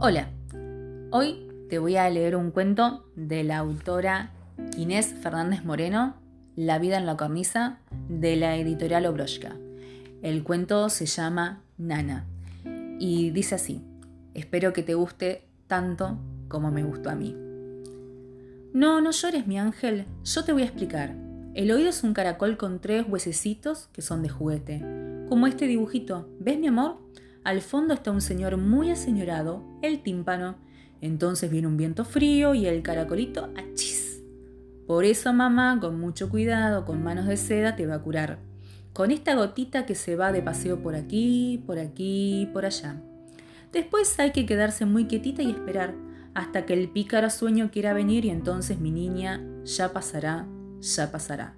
Hola, hoy te voy a leer un cuento de la autora Inés Fernández Moreno, La vida en la cornisa, de la editorial Obroshka. El cuento se llama Nana y dice así, espero que te guste tanto como me gustó a mí. No, no llores mi ángel, yo te voy a explicar. El oído es un caracol con tres huesecitos que son de juguete, como este dibujito. ¿Ves mi amor? Al fondo está un señor muy aseñorado, el tímpano. Entonces viene un viento frío y el caracolito achis. Por eso mamá, con mucho cuidado, con manos de seda, te va a curar. Con esta gotita que se va de paseo por aquí, por aquí, por allá. Después hay que quedarse muy quietita y esperar hasta que el pícaro sueño quiera venir y entonces mi niña ya pasará, ya pasará.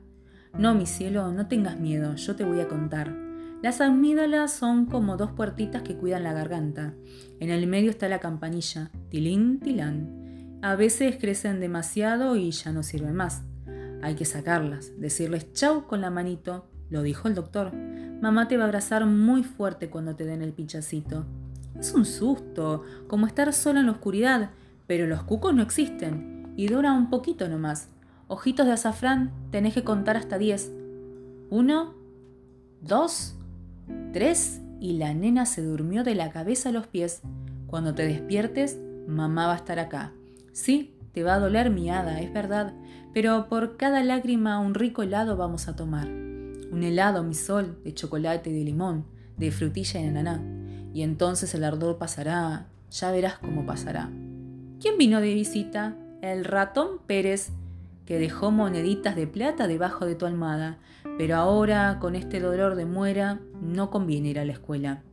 No, mi cielo, no tengas miedo, yo te voy a contar. Las amígdalas son como dos puertitas que cuidan la garganta. En el medio está la campanilla, tilín, tilán. A veces crecen demasiado y ya no sirven más. Hay que sacarlas, decirles chau con la manito, lo dijo el doctor. Mamá te va a abrazar muy fuerte cuando te den el pinchacito. Es un susto, como estar sola en la oscuridad, pero los cucos no existen y dura un poquito nomás. Ojitos de azafrán, tenés que contar hasta diez. Uno, dos, tres y la nena se durmió de la cabeza a los pies. Cuando te despiertes, mamá va a estar acá. Sí, te va a doler mi hada, es verdad, pero por cada lágrima un rico helado vamos a tomar. Un helado, mi sol, de chocolate y de limón, de frutilla y ananá. Y entonces el ardor pasará, ya verás cómo pasará. ¿Quién vino de visita? El ratón Pérez, que dejó moneditas de plata debajo de tu almohada, pero ahora, con este dolor de muera, no conviene ir a la escuela.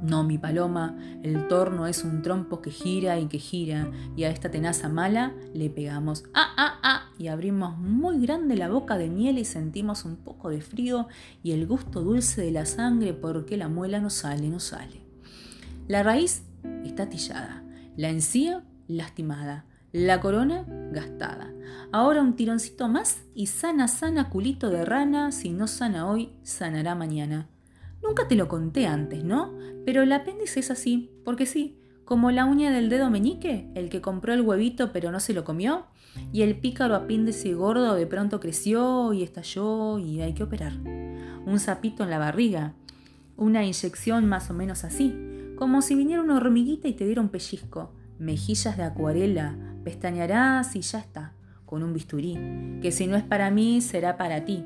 No, mi paloma, el torno es un trompo que gira y que gira, y a esta tenaza mala le pegamos ¡ah, ah, ah! y abrimos muy grande la boca de miel y sentimos un poco de frío y el gusto dulce de la sangre porque la muela no sale, no sale. La raíz está tillada, la encía lastimada, la corona gastada. Ahora un tironcito más y sana, sana culito de rana, si no sana hoy, sanará mañana. Nunca te lo conté antes, ¿no? Pero el apéndice es así, porque sí, como la uña del dedo meñique, el que compró el huevito pero no se lo comió, y el pícaro apéndice gordo de pronto creció y estalló y hay que operar. Un sapito en la barriga, una inyección más o menos así, como si viniera una hormiguita y te diera un pellizco, mejillas de acuarela, pestañarás y ya está, con un bisturí, que si no es para mí, será para ti.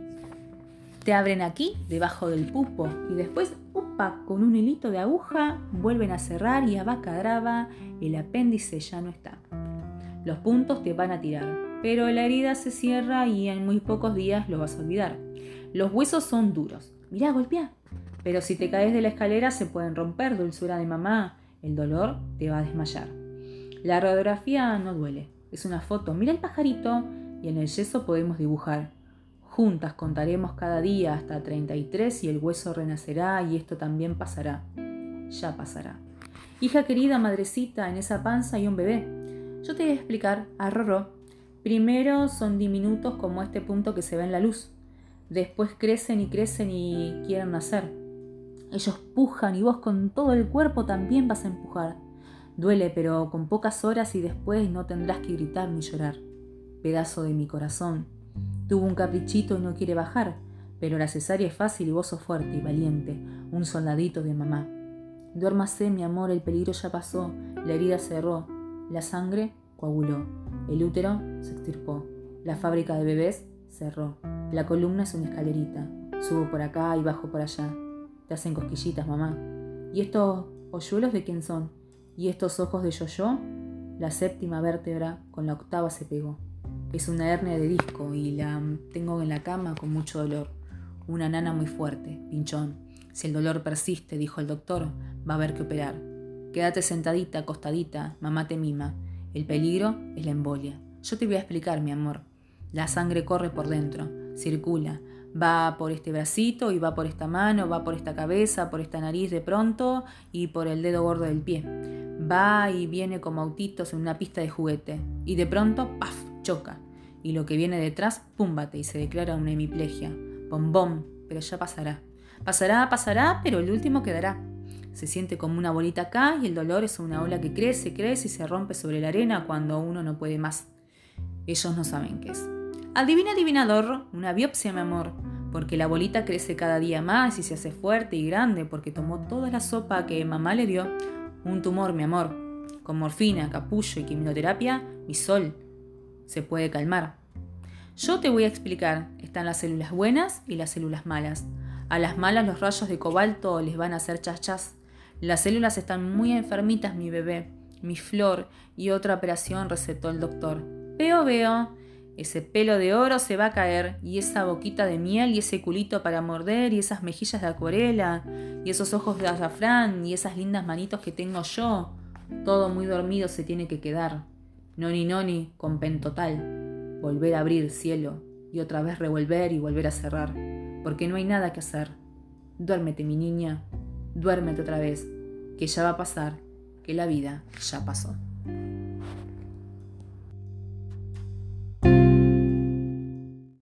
Te abren aquí, debajo del pupo, y después, upa, con un hilito de aguja, vuelven a cerrar y abacadraba, el apéndice ya no está. Los puntos te van a tirar, pero la herida se cierra y en muy pocos días lo vas a olvidar. Los huesos son duros. Mirá, golpea. Pero si te caes de la escalera se pueden romper, dulzura de mamá. El dolor te va a desmayar. La radiografía no duele. Es una foto. Mira el pajarito y en el yeso podemos dibujar. Juntas contaremos cada día hasta 33 y el hueso renacerá y esto también pasará. Ya pasará. Hija querida, madrecita, en esa panza hay un bebé. Yo te voy a explicar a Rorro. Primero son diminutos como este punto que se ve en la luz. Después crecen y crecen y quieren nacer. Ellos pujan y vos con todo el cuerpo también vas a empujar. Duele, pero con pocas horas y después no tendrás que gritar ni llorar. Pedazo de mi corazón, Tuvo un caprichito y no quiere bajar, pero la cesárea es fácil y vos sos fuerte y valiente, un soldadito de mamá. Duérmase, mi amor, el peligro ya pasó, la herida cerró, la sangre coaguló, el útero se extirpó, la fábrica de bebés cerró, la columna es una escalerita, subo por acá y bajo por allá. Te hacen cosquillitas, mamá. ¿Y estos hoyuelos de quién son? ¿Y estos ojos de yo-yo? La séptima vértebra con la octava se pegó. Es una hernia de disco y la tengo en la cama con mucho dolor. Una nana muy fuerte, pinchón. Si el dolor persiste, dijo el doctor, va a haber que operar. Quédate sentadita, acostadita, mamá te mima. El peligro es la embolia. Yo te voy a explicar, mi amor. La sangre corre por dentro, circula, va por este bracito y va por esta mano, va por esta cabeza, por esta nariz de pronto y por el dedo gordo del pie. Va y viene como autitos en una pista de juguete y de pronto, ¡paf! choca y lo que viene detrás, púmbate y se declara una hemiplegia. Bombón, pero ya pasará. Pasará, pasará, pero el último quedará. Se siente como una bolita acá y el dolor es una ola que crece, crece y se rompe sobre la arena cuando uno no puede más. Ellos no saben qué es. Adivina, adivinador, una biopsia, mi amor, porque la bolita crece cada día más y se hace fuerte y grande porque tomó toda la sopa que mamá le dio. Un tumor, mi amor. Con morfina, capullo y quimioterapia, mi sol se puede calmar. Yo te voy a explicar. Están las células buenas y las células malas. A las malas los rayos de cobalto les van a hacer chachas. Las células están muy enfermitas, mi bebé. Mi flor y otra operación recetó el doctor. Veo, veo. Ese pelo de oro se va a caer y esa boquita de miel y ese culito para morder y esas mejillas de acuarela y esos ojos de azafrán y esas lindas manitos que tengo yo. Todo muy dormido se tiene que quedar. Noni noni con pen total. Volver a abrir cielo y otra vez revolver y volver a cerrar. Porque no hay nada que hacer. Duérmete mi niña, duérmete otra vez, que ya va a pasar, que la vida ya pasó.